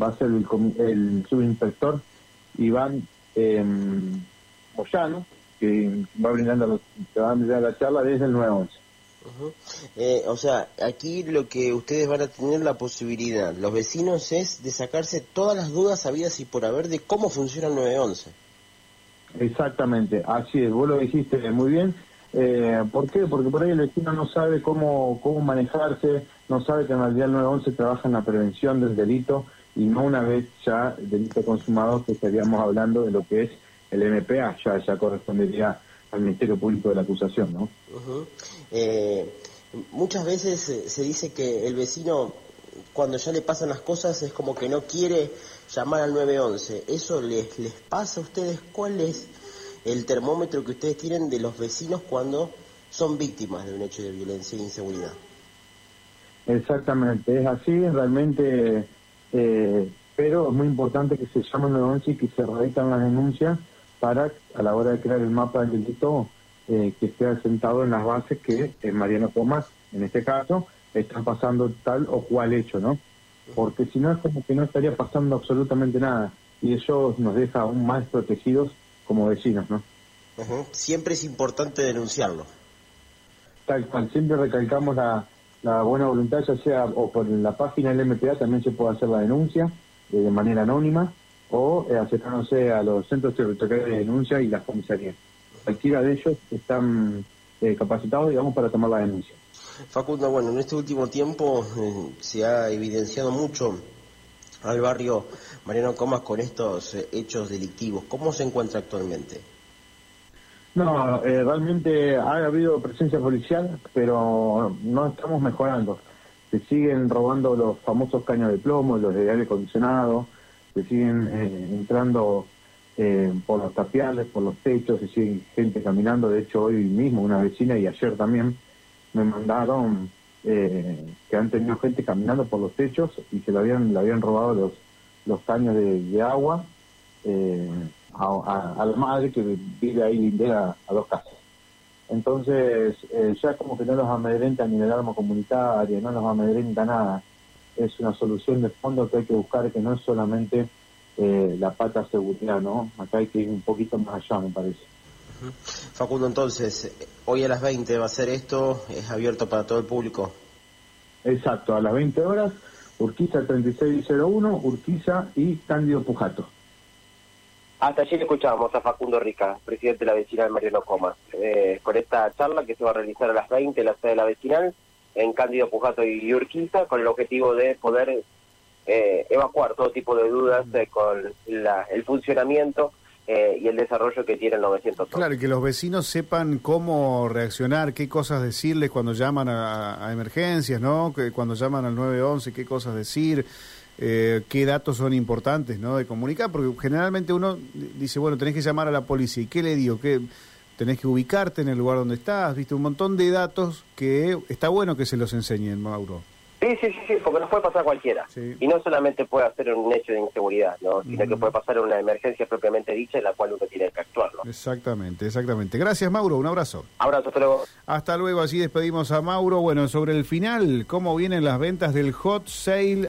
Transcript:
va a ser el, el subinspector Iván eh, Moyano, que va brindando va a brindar la charla desde el 911. Eh, o sea, aquí lo que ustedes van a tener la posibilidad, los vecinos, es de sacarse todas las dudas habidas y por haber de cómo funciona el 911. Exactamente, así es, vos lo dijiste muy bien. Eh, ¿Por qué? Porque por ahí el vecino no sabe cómo, cómo manejarse, no sabe que en realidad el 911 trabaja en la prevención del delito y no una vez ya delito consumado que estaríamos hablando de lo que es el MPA, ya, ya correspondería al Ministerio Público de la acusación, ¿no? eh, muchas veces se dice que el vecino, cuando ya le pasan las cosas, es como que no quiere llamar al 911. ¿Eso les, les pasa a ustedes? ¿Cuál es el termómetro que ustedes tienen de los vecinos cuando son víctimas de un hecho de violencia e inseguridad? Exactamente, es así, realmente, eh, pero es muy importante que se llame al 911 y que se radican las denuncias para, a la hora de crear el mapa del delito, eh, que esté asentado en las bases que en Mariano Comas, en este caso, están pasando tal o cual hecho, ¿no? Porque si no es como que no estaría pasando absolutamente nada y eso nos deja aún más protegidos como vecinos, ¿no? Siempre es importante denunciarlo. Tal cual, siempre recalcamos la, la buena voluntad, ya sea o por la página del MPA también se puede hacer la denuncia eh, de manera anónima o eh, acercándose a los centros territoriales de denuncia y las comisarías. Cualquiera de ellos están eh, capacitados, digamos, para tomar la denuncia. Facundo, bueno, en este último tiempo eh, se ha evidenciado mucho al barrio Mariano Comas con estos hechos delictivos. ¿Cómo se encuentra actualmente? No, realmente ha habido presencia policial, pero no estamos mejorando. Se siguen robando los famosos caños de plomo, los de aire acondicionado, se siguen eh, entrando eh, por los tapiales, por los techos, se siguen gente caminando. De hecho, hoy mismo una vecina y ayer también me mandaron eh, que han tenido gente caminando por los techos y se le habían, le habían robado los, los caños de, agua a, la madre que vive ahí lindera a dos casas. Entonces, ya como que no los amedrenta ni el arma comunitaria, no los amedrenta nada es una solución de fondo que hay que buscar, que no es solamente eh, la pata seguridad, ¿no? Acá hay que ir un poquito más allá, me parece. Facundo, entonces, hoy a las 20 va a ser esto, es abierto para todo el público. Exacto, a las 20 horas, Urquiza 3601, Urquiza y Cándido Pujato. Hasta ayer escuchábamos a Facundo Rica, presidente de la vecinal Mariano Comas, eh, con esta charla que se va a realizar a las 20 en la sede de la vecinal en Cándido Pujato y Urquiza con el objetivo de poder eh, evacuar todo tipo de dudas eh, con el funcionamiento eh, y el desarrollo que tiene el 900. Claro, y que los vecinos sepan cómo reaccionar, qué cosas decirles cuando llaman a, emergencias, ¿no? Que cuando llaman al 911, qué cosas decir, qué datos son importantes, ¿no? De comunicar, porque generalmente uno dice, bueno, tenés que llamar a la policía, ¿y qué le digo? ¿Qué tenés que ubicarte en el lugar donde estás, viste, un montón de datos que está bueno que se los enseñen, Mauro. Sí, sí, sí, porque nos puede pasar cualquiera. Y no solamente puede hacer un hecho de inseguridad, ¿no? sino que puede pasar una emergencia propiamente dicha en la cual uno tiene que actuar. Exactamente, exactamente. Gracias, Mauro. Un abrazo. Abrazo, hasta luego. Hasta luego, así despedimos a Mauro. Bueno, sobre el final, ¿cómo vienen las ventas del hot sale